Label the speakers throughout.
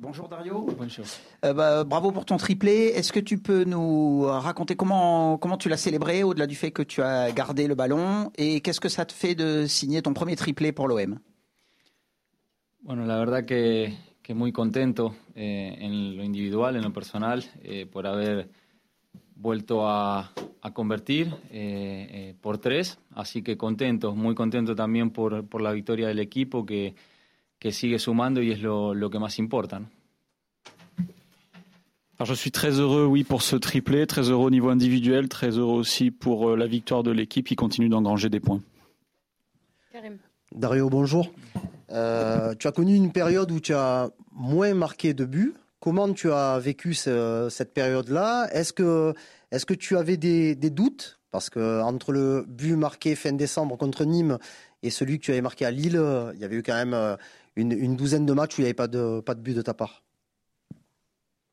Speaker 1: Bonjour Dario.
Speaker 2: Bonjour.
Speaker 1: Euh, bah, bravo pour ton triplé. Est-ce que tu peux nous raconter comment, comment tu l'as célébré au-delà du fait que tu as gardé le ballon et qu'est-ce que ça te fait de signer ton premier triplé pour l'OM
Speaker 2: Bueno, la verdad que, que muy contento eh, en lo individual, en lo personal, eh, por haber vuelto a, a convertir eh, eh, por tres. Así que contento, muy contento también por, por la victoria del equipo que, que sigue sumando y es lo, lo que más importa. ¿no?
Speaker 3: Alors je suis très heureux, oui, pour ce triplé, très heureux au niveau individuel, très heureux aussi pour euh, la victoire de l'équipe qui continue d'engranger des points.
Speaker 4: Karim.
Speaker 5: Dario, bonjour. Euh, tu as connu une période où tu as moins marqué de buts. Comment tu as vécu ce- cette période-là? Est-ce que, est que tu avais des, des doutes? Parce que entre le but marqué fin décembre contre Nîmes et celui que tu avais marqué à Lille, il y avait eu quand même euh, une, une douzaine de matchs où il n'y avait pas de, pas de but de ta part.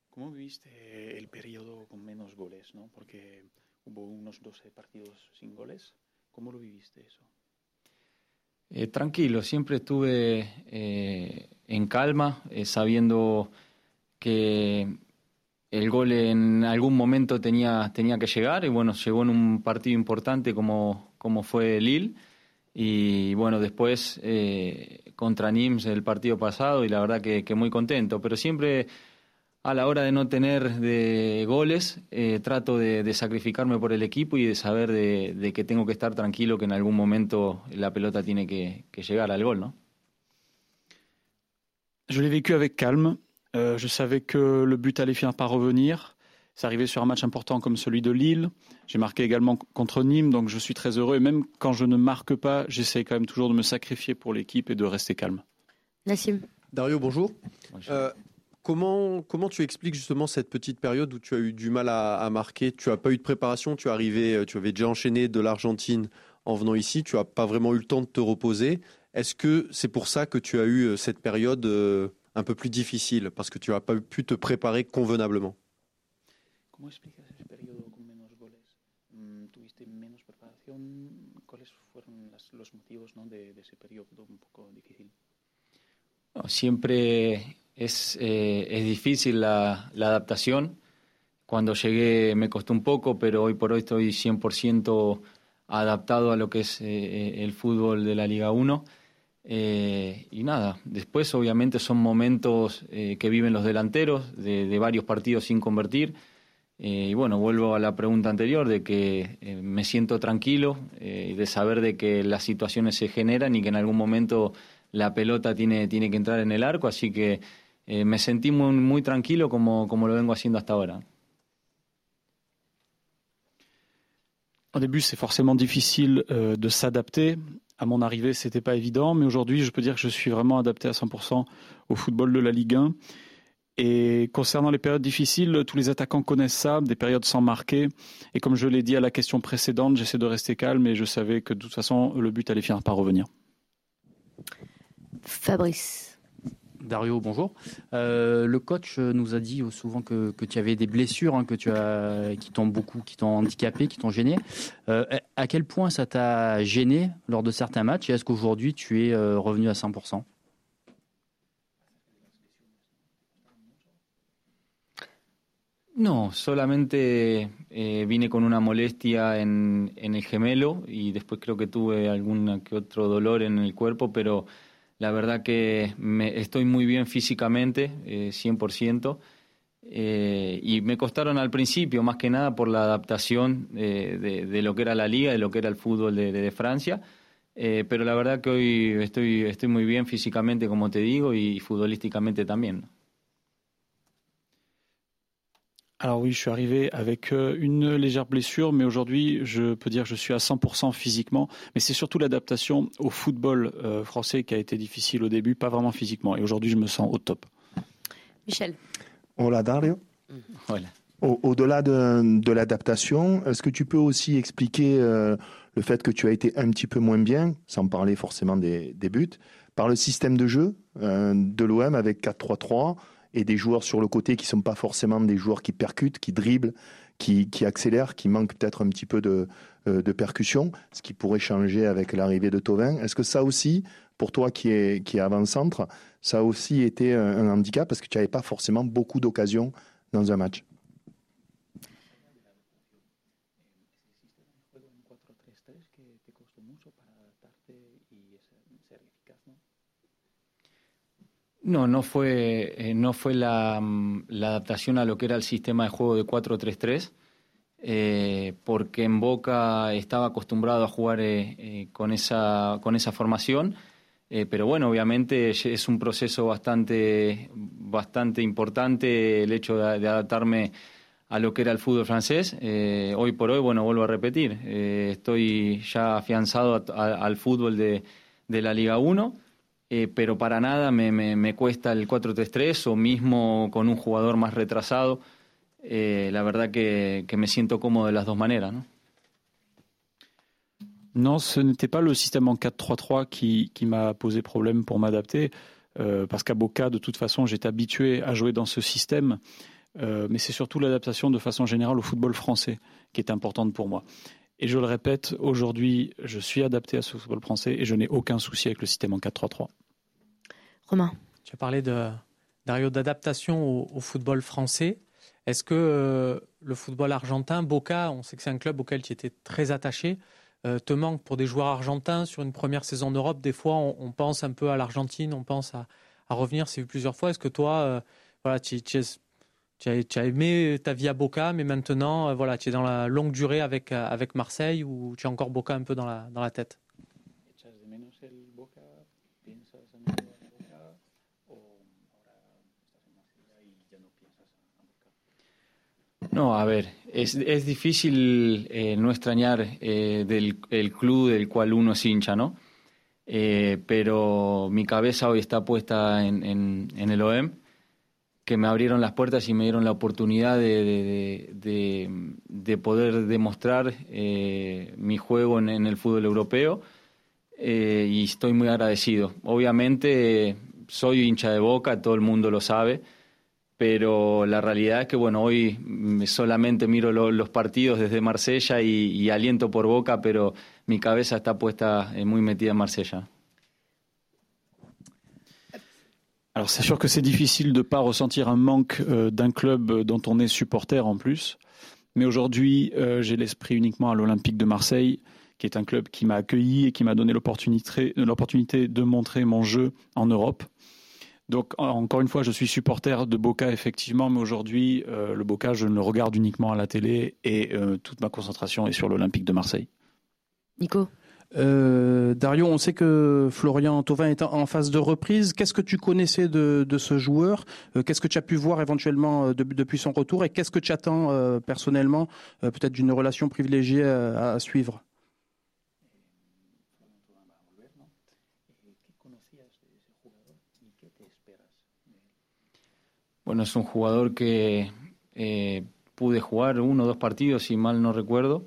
Speaker 6: ¿Cómo viviste el periodo con menos goles? ¿no? Porque hubo unos 12 partidos sin goles. ¿Cómo lo viviste eso?
Speaker 2: Eh, tranquilo, siempre estuve eh, en calma, eh, sabiendo que el gol en algún momento tenía, tenía que llegar y bueno, llegó en un partido importante como, como fue Lille y bueno, después eh, contra Nims el partido pasado y la verdad que, que muy contento, pero siempre a la hora de no tener de goles, eh, trato de, sacrificarme por el equipo y de saber de, de que tengo que estar tranquilo, que en algún momento la pelota tiene que, que llegar al gol, ¿no?
Speaker 3: Je l'ai vécu avec calme. Euh, je savais que le but allait finir par revenir. C'est arrivé sur un match important comme celui de Lille. J'ai marqué également contre Nîmes, donc je suis très heureux. Et même quand je ne marque pas, j'essaie quand même toujours de me sacrifier pour l'équipe et de rester calme.
Speaker 4: Nassim.
Speaker 7: Dario, bonjour.
Speaker 2: Bonjour.
Speaker 7: Euh, comment, comment tu expliques justement cette petite période où tu as eu du mal à, à marquer? Tu n'as pas eu de préparation, tu, es arrivé, euh, tu avais déjà enchaîné de l'Argentine en venant ici, tu n'as pas vraiment eu le temps de te reposer. Est-ce que c'est pour ça que tu as eu euh, cette période un peu plus difficile? Parce que tu n'as pas pu te préparer convenablement
Speaker 6: ¿Cómo explicas ese periodo con menos goles? Mm, ¿Tuviste menos preparación? ¿Cuáles fueron las- los motivos ¿no? de, de ese periodo un poco difícil?
Speaker 2: No, siempre es, eh, es difícil la, la adaptación. Cuando llegué me costó un poco, pero hoy por hoy estoy 100% adaptado a lo que es eh, el fútbol de la Liga 1. Eh, y nada, después obviamente son momentos eh, que viven los delanteros, de, de varios partidos sin convertir. Eh, y bueno, vuelvo a la pregunta anterior de que eh, me siento tranquilo eh, de saber de que las situaciones se generan y que en algún momento la pelota tiene, tiene que entrar en el arco, así que eh, me sentí muy, muy tranquilo como, como lo vengo haciendo hasta ahora.
Speaker 3: Au début, c'est forcément difficile euh, de s'adapter. À mon arrivée, c'était pas évident, mais aujourd'hui, je peux dire que je suis vraiment adapté à 100% au football de la Ligue 1. Et concernant les périodes difficiles, tous les attaquants connaissent ça, des périodes sans marquer. Et comme je l'ai dit à la question précédente, j'essaie de rester calme et je savais que de toute façon, le but allait finir par revenir.
Speaker 4: Fabrice.
Speaker 8: Dario, bonjour. Euh, le coach nous a dit souvent que, que tu avais des blessures, hein, que tu as, qui t'ont beaucoup, qui t'ont handicapé, qui t'ont gêné. Euh, à quel point ça t'a gêné lors de certains matchs et est-ce qu'aujourd'hui tu es euh, revenu à 100%
Speaker 2: No, solamente eh, vine con una molestia en, el gemelo y después creo que tuve algún que otro dolor en el cuerpo, pero la verdad que me, estoy muy bien físicamente, eh, 100%, eh, y me costaron al principio más que nada por la adaptación eh, de, lo que era la liga, de lo que era el fútbol de, Francia, eh, pero la verdad que hoy estoy, muy bien físicamente, como te digo, y futbolísticamente también.
Speaker 3: Alors oui, je suis arrivé avec euh, une légère blessure, mais aujourd'hui, je peux dire que je suis à 100% physiquement. Mais c'est surtout l'adaptation au football euh, français qui a été difficile au début, pas vraiment physiquement. Et aujourd'hui, je me sens au top.
Speaker 4: Michel.
Speaker 9: Hola Dario.
Speaker 2: Voilà.
Speaker 9: Au- Au-delà de, de l'adaptation, est-ce que tu peux aussi expliquer euh, le fait que tu as été un petit peu moins bien, sans parler forcément des, des buts, par le système de jeu euh, de l'OM avec 4-3-3 et des joueurs sur le côté qui sont pas forcément des joueurs qui percutent, qui dribblent, qui, qui accélèrent, qui manquent peut-être un petit peu de, euh, de percussion, ce qui pourrait changer avec l'arrivée de Tovin. Est-ce que ça aussi, pour toi qui est, qui avant-centre, ça a aussi été un, un handicap parce que tu n'avais pas forcément beaucoup d'occasions dans un match?
Speaker 2: No, no fue, eh, no fue la, mm, la, adaptación a lo que era el sistema de juego de 4-3-3, eh, porque en Boca estaba acostumbrado a jugar eh, eh con, esa, con esa formación, eh, pero bueno, obviamente es un proceso bastante, bastante importante el hecho de, adaptarme a lo que era el fútbol francés. Hoy por hoy, bueno, vuelvo a repetir, estoy ya afianzado a, al fútbol de, de la Liga 1 eh, pero para me, me, me cuesta el 4-3-3 o mismo con un jugador más retrasado. Eh, la verdad que, que, me siento cómodo de las dos maneras. ¿no?
Speaker 3: Non, ce n'était pas le système en 4-3-3 qui, qui m'a posé problème pour m'adapter, euh, parce qu'à Boca, de toute façon, j'étais habitué à jouer dans ce système, euh, mais c'est surtout l'adaptation de façon générale au football français qui est importante pour moi. Et je le répète, aujourd'hui, je suis adapté à ce football français et je n'ai aucun souci avec le système en 4-3-3.
Speaker 4: Romain.
Speaker 10: Tu as parlé de, Dario, d'adaptation au, au, football français. Est-ce que euh, le football argentin, Boca, on sait que c'est un club auquel tu étais très attaché, euh, te manque pour des joueurs argentins sur une première saison d'Europe Des fois, on, on, pense un peu à l'Argentine, on pense à, à revenir, c'est vu plusieurs fois. Est-ce que toi, euh, voilà, tu, tu, tu as, tu as, aimé ta vie à Boca, mais maintenant, euh, voilà, tu es dans la longue durée avec, euh, avec Marseille ou tu as encore Boca un peu dans la, dans la tête?
Speaker 2: No, a ver, es, es difícil eh, no extrañar eh, del el club del cual uno es hincha, ¿no? Eh, pero mi cabeza hoy está puesta en, en, en el OEM que me abrieron las puertas y me dieron la oportunidad de, de, de, de poder demostrar eh, mi juego en, el fútbol europeo eh, y estoy muy agradecido. Obviamente soy hincha de boca, todo el mundo lo sabe, pero la realidad es que bueno, hoy solamente miro lo, los partidos desde Marsella y, y, aliento por boca, pero mi cabeza está puesta eh, muy metida en Marsella.
Speaker 3: Alors c'est sûr que c'est difficile de ne pas ressentir un manque euh, d'un club dont on est supporter en plus. Mais aujourd'hui, euh, j'ai l'esprit uniquement à l'Olympique de Marseille, qui est un club qui m'a accueilli et qui m'a donné l'opportunité de montrer mon jeu en Europe. Donc encore une fois, je suis supporter de Boca effectivement, mais aujourd'hui, euh, le Boca, je le regarde uniquement à la télé et euh, toute ma concentration est sur l'Olympique de Marseille.
Speaker 4: Nico?
Speaker 11: Euh, Dario, on sait que Florian Thauvin est en phase de reprise. Qu'est-ce que tu connaissais de, ce joueur? Euh, Qu'est-ce que tu as pu voir éventuellement de, depuis son retour? Et qu'est-ce que tu attends euh, personnellement, euh, peut-être d'une relation privilégiée à, suivre?
Speaker 2: Bueno, un jugador que eh, pude jugar uno o dos partidos, si mal no recuerdo.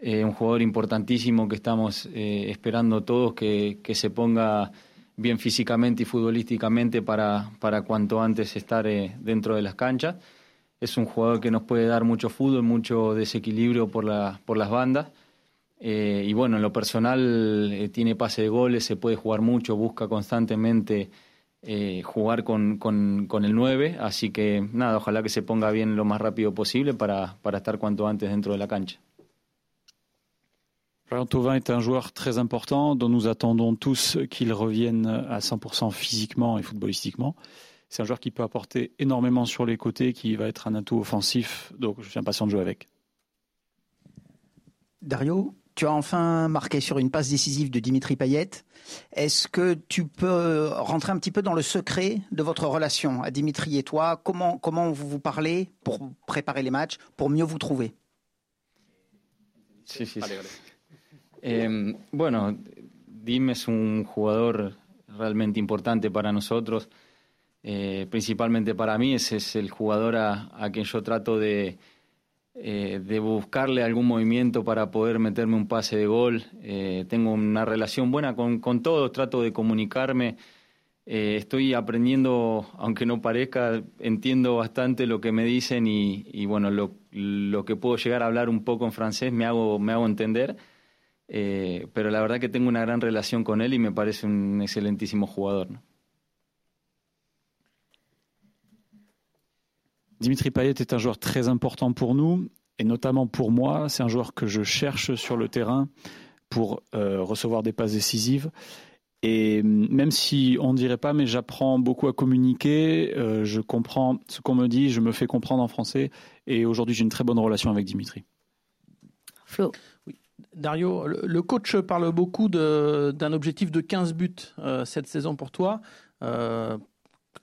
Speaker 2: Eh, un jugador importantísimo que estamos eh, esperando todos que, que, se ponga bien físicamente y futbolísticamente para, para cuanto antes estar eh, dentro de las canchas. Es un jugador que nos puede dar mucho fútbol, mucho desequilibrio por, la, por las bandas. Y bueno, en lo personal tiene pase de goles, se puede jugar mucho, busca constantemente jugar con, con, con, el 9, así que nada, ojalá que se ponga bien lo más rápido posible para, para estar cuanto antes dentro de la cancha.
Speaker 3: Florian Thauvin est un joueur très important dont nous attendons tous qu'il revienne à 100% physiquement et footballistiquement. C'est un joueur qui peut apporter énormément sur les côtés, qui va être un atout offensif, donc je suis impatient de jouer avec.
Speaker 1: Dario, tu as enfin marqué sur une passe décisive de Dimitri Payet. Est-ce que tu peux rentrer un petit peu dans le secret de votre relation à Dimitri et toi? Comment, comment vous vous parlez pour préparer les matchs, pour mieux vous trouver?
Speaker 2: Sí, sí, sí. Eh, bueno, Dim es un jugador realmente importante para nosotros, eh, principalmente para mí. Ese es el jugador a, quien yo trato de, eh, de buscarle algún movimiento para poder meterme un pase de gol. Eh, tengo una relación buena con, con todos, trato de comunicarme. Estoy aprendiendo, aunque no parezca, entiendo bastante lo que me dicen y, y bueno, lo, lo, que puedo llegar a hablar un poco en francés me hago, me hago entender. Eh, pero la verdad que tengo una gran relación con él y me parece un excelentísimo jugador. ¿no?
Speaker 3: Dimitri Payet est un joueur très important pour nous, et notamment pour moi. C'est un joueur que je cherche sur le terrain pour euh, recevoir des passes décisives. Et même si on ne dirait pas, mais j'apprends beaucoup à communiquer, euh, je comprends ce qu'on me dit, je me fais comprendre en français, et aujourd'hui j'ai une très bonne relation avec Dimitri.
Speaker 4: Flo.
Speaker 11: Oui. Dario, le, coach parle beaucoup d'un objectif de 15 buts euh, cette saison pour toi. Euh,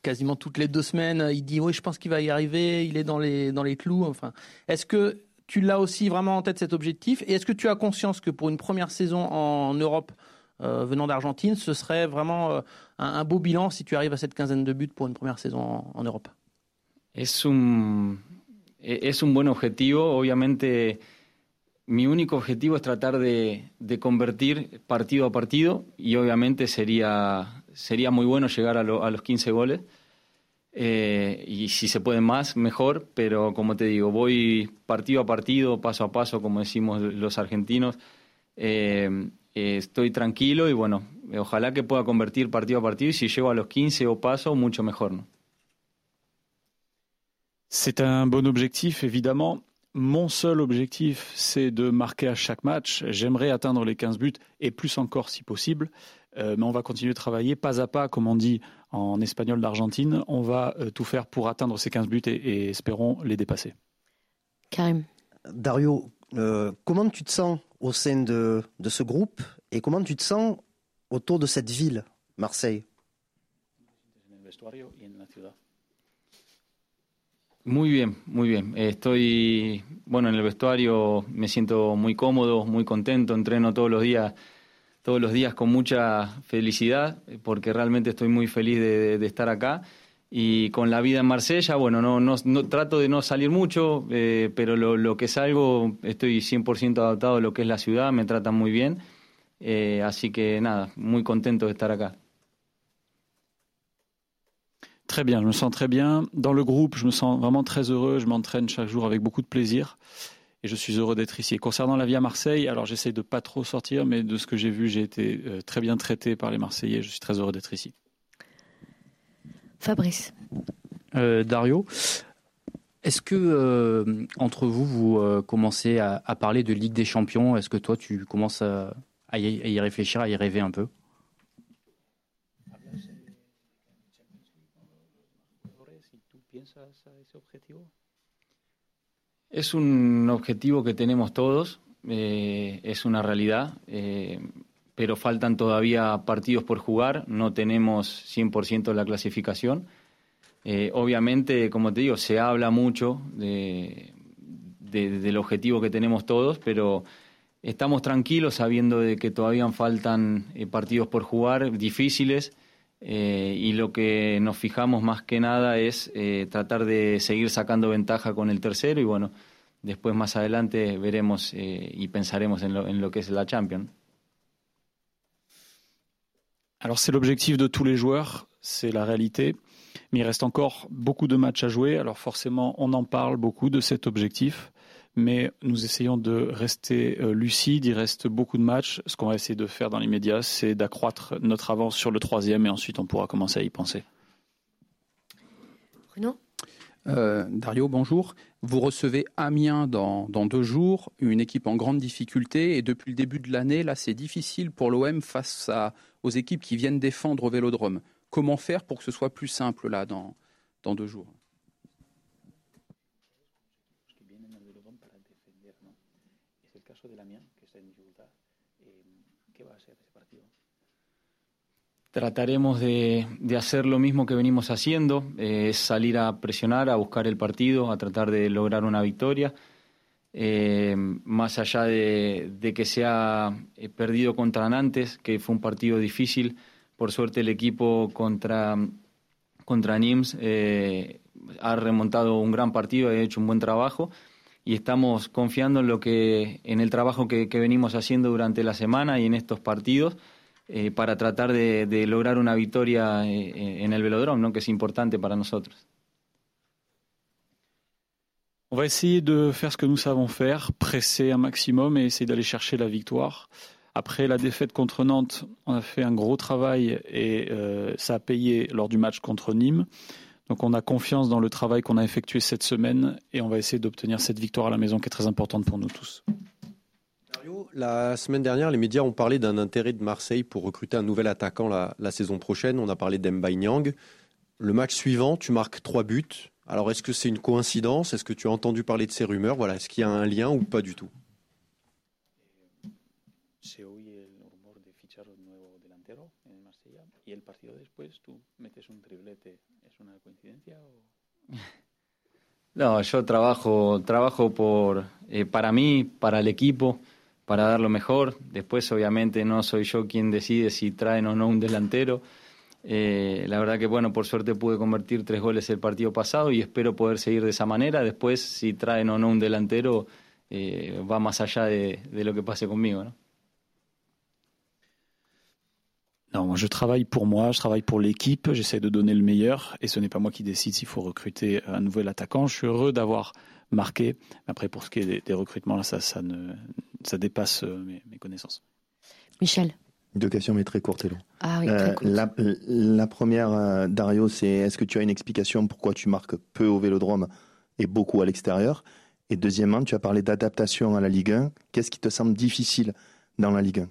Speaker 11: quasiment toutes les deux semaines, il dit oui, je pense qu'il va y arriver, il est dans les, dans les clous. Enfin, est-ce que tu l'as aussi vraiment en tête cet objectif? Et est-ce que tu as conscience que pour une première saison en Europe euh, venant d'Argentine, ce serait vraiment un, beau bilan si tu arrives à cette quinzaine de buts pour une première saison en, Europe?
Speaker 2: Es un, un buen objetivo. Obviamente, mi único objetivo es tratar de, de convertir partido a partido y obviamente sería, sería muy bueno llegar a, lo- a los 15 goles. Eh, y si se puede más, mejor, pero como te digo, voy partido a partido, paso a paso, como decimos los argentinos. Eh, eh, estoy tranquilo y bueno, ojalá que pueda convertir partido a partido y si llego a los 15 o paso, mucho mejor. ¿no?
Speaker 3: C'est un bon objectif, évidemment. Mon seul objectif, c'est de marquer à chaque match. J'aimerais atteindre les 15 buts et plus encore si possible. Euh, mais on va continuer de travailler pas à pas, comme on dit en espagnol d'Argentine. On va euh, tout faire pour atteindre ces 15 buts et, et espérons les dépasser.
Speaker 4: Karim.
Speaker 5: Dario, euh, comment tu te sens au sein de, de ce groupe et comment tu te sens autour de cette ville, Marseille?
Speaker 2: Muy bien, muy bien. Estoy, bueno, en el vestuario me siento muy cómodo, muy contento, entreno todos los días, todos los días con mucha felicidad, porque realmente estoy muy feliz de, de estar acá. Y con la vida en Marsella, bueno, no, no, no- trato de no salir mucho, eh, pero lo, lo que salgo estoy 100% adaptado a lo que es la ciudad, me tratan muy bien. Eh, así que nada, muy contento de estar acá.
Speaker 3: Très bien, je me sens très bien. Dans le groupe, je me sens vraiment très heureux. Je m'entraîne chaque jour avec beaucoup de plaisir. Et je suis heureux d'être ici. Et concernant la vie à Marseille, alors j'essaye de pas trop sortir, mais de ce que j'ai vu, j'ai été euh, très bien traité par les Marseillais. Je suis très heureux d'être ici.
Speaker 4: Fabrice.
Speaker 8: Euh, Dario, est-ce que euh, entre vous, vous euh, commencez à, à parler de Ligue des Champions? Est-ce que toi, tu commences à, à y, à y réfléchir, à y rêver un peu?
Speaker 6: Objetivo?
Speaker 2: Es un objetivo que tenemos todos, eh, es una realidad, eh, pero faltan todavía partidos por jugar, no tenemos 100% la clasificación. Eh, obviamente, como te digo, se habla mucho de, de- del objetivo que tenemos todos, pero estamos tranquilos sabiendo de que todavía faltan partidos por jugar difíciles. Eh, y lo que nos fijamos más que nada es eh, tratar de seguir sacando ventaja con el tercero y bueno, después más adelante veremos eh, y pensaremos en lo, en lo que es la Champions.
Speaker 3: Alors c'est l'objectif de tous les joueurs, c'est la réalité. Mais il reste encore beaucoup de matchs à jouer. Alors forcément, on en parle beaucoup de cet objectif. Mais nous essayons de rester euh, lucides. Il reste beaucoup de matchs. Ce qu'on va essayer de faire dans l'immédiat, c'est d'accroître notre avance sur le troisième et ensuite on pourra commencer à y penser.
Speaker 4: Bruno?
Speaker 12: Euh, Dario, bonjour. Vous recevez Amiens dans, dans deux jours, une équipe en grande difficulté. Et depuis le début de l'année, là, c'est difficile pour l'OM face à, aux équipes qui viennent défendre au vélodrome. Comment faire pour que ce soit plus simple, là, dans, dans deux jours?
Speaker 2: Trataremos de, de hacer lo mismo que venimos haciendo, eh, es salir a presionar, a buscar el partido, a tratar de lograr una victoria. Eh, más allá de, de que se ha eh, perdido contra Nantes, que fue un partido difícil, por suerte el equipo contra, contra Nims ha remontado un gran partido, ha hecho un buen trabajo y estamos confiando en lo que en el trabajo que, que venimos haciendo durante la semana y en estos partidos eh, para tratar de, de lograr una eh, en el velodrome, ¿no? que es importante para nosotros.
Speaker 3: On va essayer de faire ce que nous savons faire, presser un maximum et essayer d'aller chercher la victoire. Après la défaite contre Nantes, on a fait un gros travail et euh, ça a payé lors du match contre Nîmes. Donc on a confiance dans le travail qu'on a effectué cette semaine et on va essayer d'obtenir cette victoire à la maison qui est très importante pour nous tous.
Speaker 7: La semaine dernière, les médias ont parlé d'un intérêt de Marseille pour recruter un nouvel attaquant la, la saison prochaine. On a parlé d'Embaï Nyang. Le match suivant, tu marques trois buts. Alors est-ce que c'est une coïncidence? Est-ce que tu as entendu parler de ces rumeurs? Voilà, Est-ce qu'il y a un lien ou pas du tout?
Speaker 2: No, yo trabajo, trabajo por, eh, para mí, para el equipo, para dar lo mejor. Después, obviamente, no soy yo quien decide si traen o no un delantero. Eh, la verdad que, bueno, por suerte pude convertir tres goles el partido pasado y espero poder seguir de esa manera. Después, si traen o no un delantero, eh, va más allá de, de lo que pase conmigo, ¿no?
Speaker 3: Non, je travaille pour moi, je travaille pour l'équipe, j'essaie de donner le meilleur et ce n'est pas moi qui décide s'il faut recruter un nouvel attaquant. Je suis heureux d'avoir marqué. Après, pour ce qui est des, recrutements, ça, ça, ne, ça dépasse euh, mes, mes connaissances.
Speaker 4: Michel.
Speaker 9: Deux questions, mais très courtes, Hello.
Speaker 4: Ah oui, très
Speaker 9: Euh, la, la première, euh, Dario, c'est est-ce que tu as une explication pourquoi tu marques peu au vélodrome et beaucoup à l'extérieur? Et deuxièmement, tu as parlé d'adaptation à la Ligue 1. Qu'est-ce qui te semble difficile dans la Ligue 1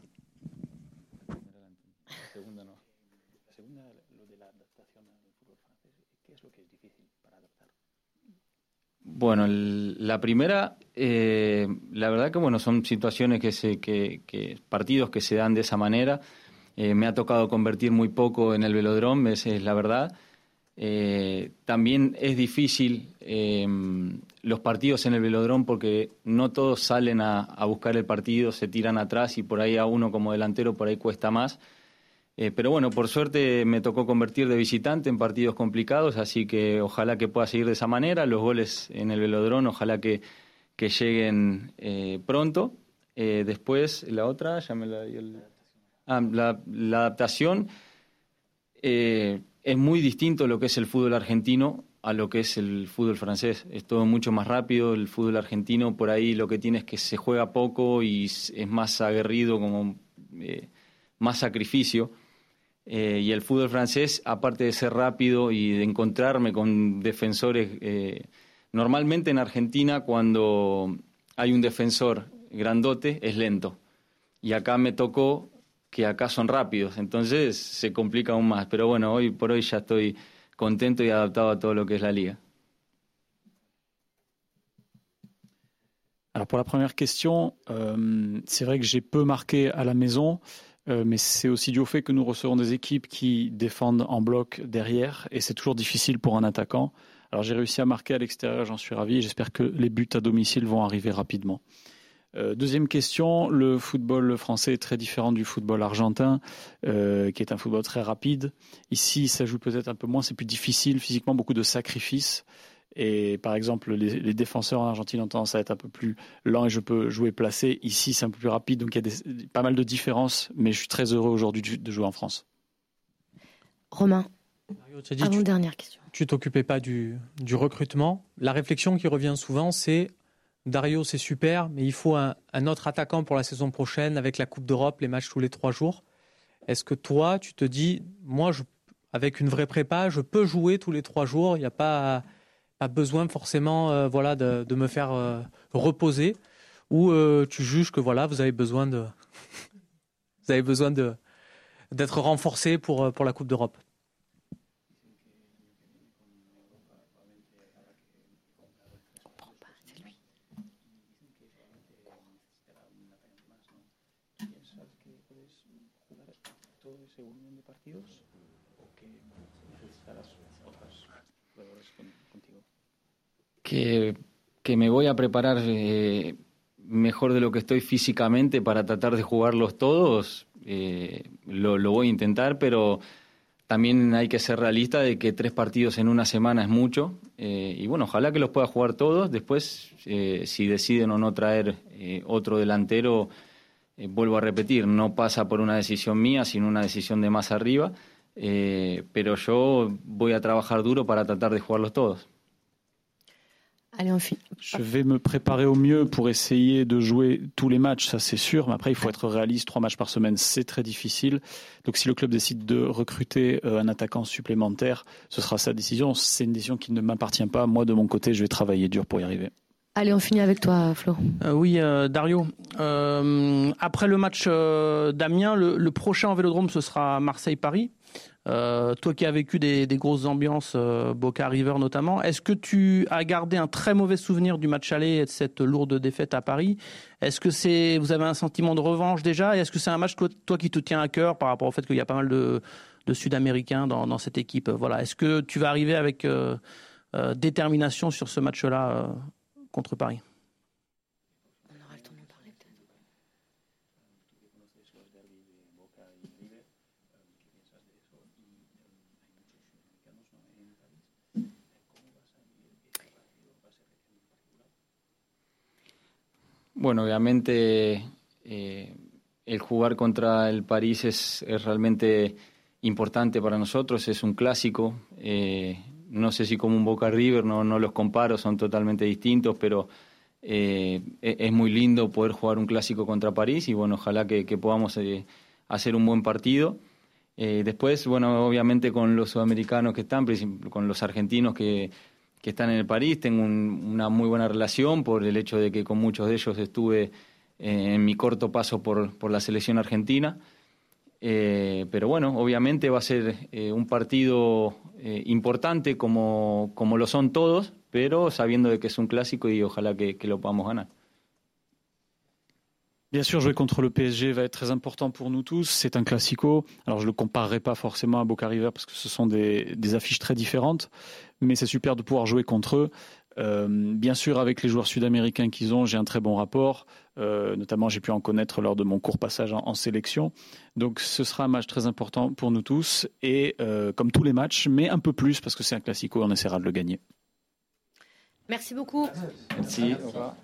Speaker 6: La segunda no. La segunda, lo de la adaptación al fútbol francés. ¿Qué es lo que es difícil para adaptar?
Speaker 2: Bueno, la primera, eh, la verdad que bueno, son situaciones que se, que, partidos que se dan de esa manera. Eh, me ha tocado convertir muy poco en el velodrome, esa es la verdad. Eh, también es difícil los partidos en el velodrome porque no todos salen a, buscar el partido, se tiran atrás y por ahí a uno como delantero por ahí cuesta más. Pero bueno, por suerte me tocó convertir de visitante en partidos complicados, así que ojalá que pueda seguir de esa manera. Los goles en el velodrón, ojalá que, que lleguen eh, pronto. Eh, después, la otra, ya Ah, la, adaptación. eh, es muy distinto lo que es el fútbol argentino a lo que es el fútbol francés. Es todo mucho más rápido. El fútbol argentino, por ahí lo que tiene es que se juega poco y es más aguerrido, como eh, más sacrificio. Y el fútbol francés, aparte de ser rápido y de encontrarme con defensores, normalmente en Argentina cuando hay un defensor grandote es lento. Y acá me tocó que acá son rápidos, entonces se complica aún más. Pero bueno, hoy por hoy ya estoy contento y adaptado a todo lo que es la liga.
Speaker 3: Alors pour la première question, euh, c'est vrai que j'ai peu marqué à la maison, euh, mais c'est aussi dû au fait que nous recevons des équipes qui défendent en bloc derrière, et c'est toujours difficile pour un attaquant. Alors j'ai réussi à marquer à l'extérieur, j'en suis ravi, j'espère que les buts à domicile vont arriver rapidement. Euh, deuxième question, le football français est très différent du football argentin, euh, qui est un football très rapide. Ici, ça joue peut-être un peu moins, c'est plus difficile, physiquement beaucoup de sacrifices. Et par exemple, les, défenseurs en Argentine ont tendance à être un peu plus lents et je peux jouer placé. Ici, c'est un peu plus rapide, donc il y a pas mal de différences, mais je suis très heureux aujourd'hui de jouer en France.
Speaker 4: Romain,
Speaker 10: tu dit, tu-
Speaker 4: avant-dernière question.
Speaker 10: tu t'occupais pas du, du recrutement. La réflexion qui revient souvent, c'est Dario, c'est super, mais il faut un, un autre attaquant pour la saison prochaine avec la Coupe d'Europe, les matchs tous les trois jours. Est-ce que toi, tu te dis, moi, je, avec une vraie prépa, je peux jouer tous les trois jours, il n'y a pas, pas besoin forcément euh, voilà, de, de me faire euh, reposer, ou euh, tu juges que voilà, vous avez besoin de, vous avez besoin de d'être renforcé pour, pour la Coupe d'Europe?
Speaker 6: Que,
Speaker 2: me voy a preparar eh, mejor de lo que estoy físicamente para tratar de jugarlos todos, eh, lo, voy a intentar, pero también hay que ser realista de que tres partidos en una semana es mucho. eh, y bueno, ojalá que los pueda jugar todos. Después, si deciden o no traer otro delantero, vuelvo a repetir, no pasa por una decisión mía, sino una decisión de más arriba. pero yo voy a trabajar duro para tratar de jugarlos todos.
Speaker 4: Allez, on finit.
Speaker 3: Je vais me préparer au mieux pour essayer de jouer tous les matchs, ça c'est sûr. Mais après, il faut être réaliste. Trois matchs par semaine, c'est très difficile. Donc, si le club décide de recruter euh, un attaquant supplémentaire, ce sera sa décision. C'est une décision qui ne m'appartient pas. Moi, de mon côté, je vais travailler dur pour y arriver.
Speaker 4: Allez, on finit avec toi, Flo.
Speaker 11: Euh, oui, euh, Dario. Euh, après le match euh, d'Amiens, le, le prochain en Vélodrome, ce sera Marseille-Paris. Euh, toi qui as vécu des, grosses ambiances, euh, Boca River notamment, est-ce que tu as gardé un très mauvais souvenir du match aller et de cette lourde défaite à Paris? Est-ce que c'est, vous avez un sentiment de revanche déjà? Et est-ce que c'est un match toi, qui te tient à cœur par rapport au fait qu'il y a pas mal de, Sud-Américains dans, cette équipe? Voilà. Est-ce que tu vas arriver avec euh, détermination sur ce match-là contre Paris?
Speaker 2: Bueno, obviamente eh, el jugar contra el París es, es, realmente importante para nosotros, es un clásico. Eh, no sé si como un Boca River, no, no los comparo, son totalmente distintos, pero eh, es muy lindo poder jugar un clásico contra París y bueno, ojalá que, que podamos hacer un buen partido. Después, bueno, obviamente con los sudamericanos que están, con los argentinos que, que están en el París, tengo un, una muy buena relación por el hecho de que con muchos de ellos estuve eh, en mi corto paso por, la selección argentina. Eh, pero bueno, obviamente va a ser eh, un partido eh, importante como, como lo son todos, pero sabiendo de que es un clásico y ojalá que, que lo podamos ganar.
Speaker 3: Bien sûr, jouer contre le PSG va être très important pour nous tous. C'est un classico. Alors, je ne le comparerai pas forcément à Boca River parce que ce sont des, des affiches très différentes, mais c'est super de pouvoir jouer contre eux. Euh, bien sûr, avec les joueurs sud-américains qu'ils ont, j'ai un très bon rapport. Euh, notamment, j'ai pu en connaître lors de mon court passage en, en, sélection. Donc, ce sera un match très important pour nous tous. Et euh, comme tous les matchs, mais un peu plus parce que c'est un classico, on essaiera de le gagner.
Speaker 4: Merci beaucoup.
Speaker 2: Merci. Au revoir.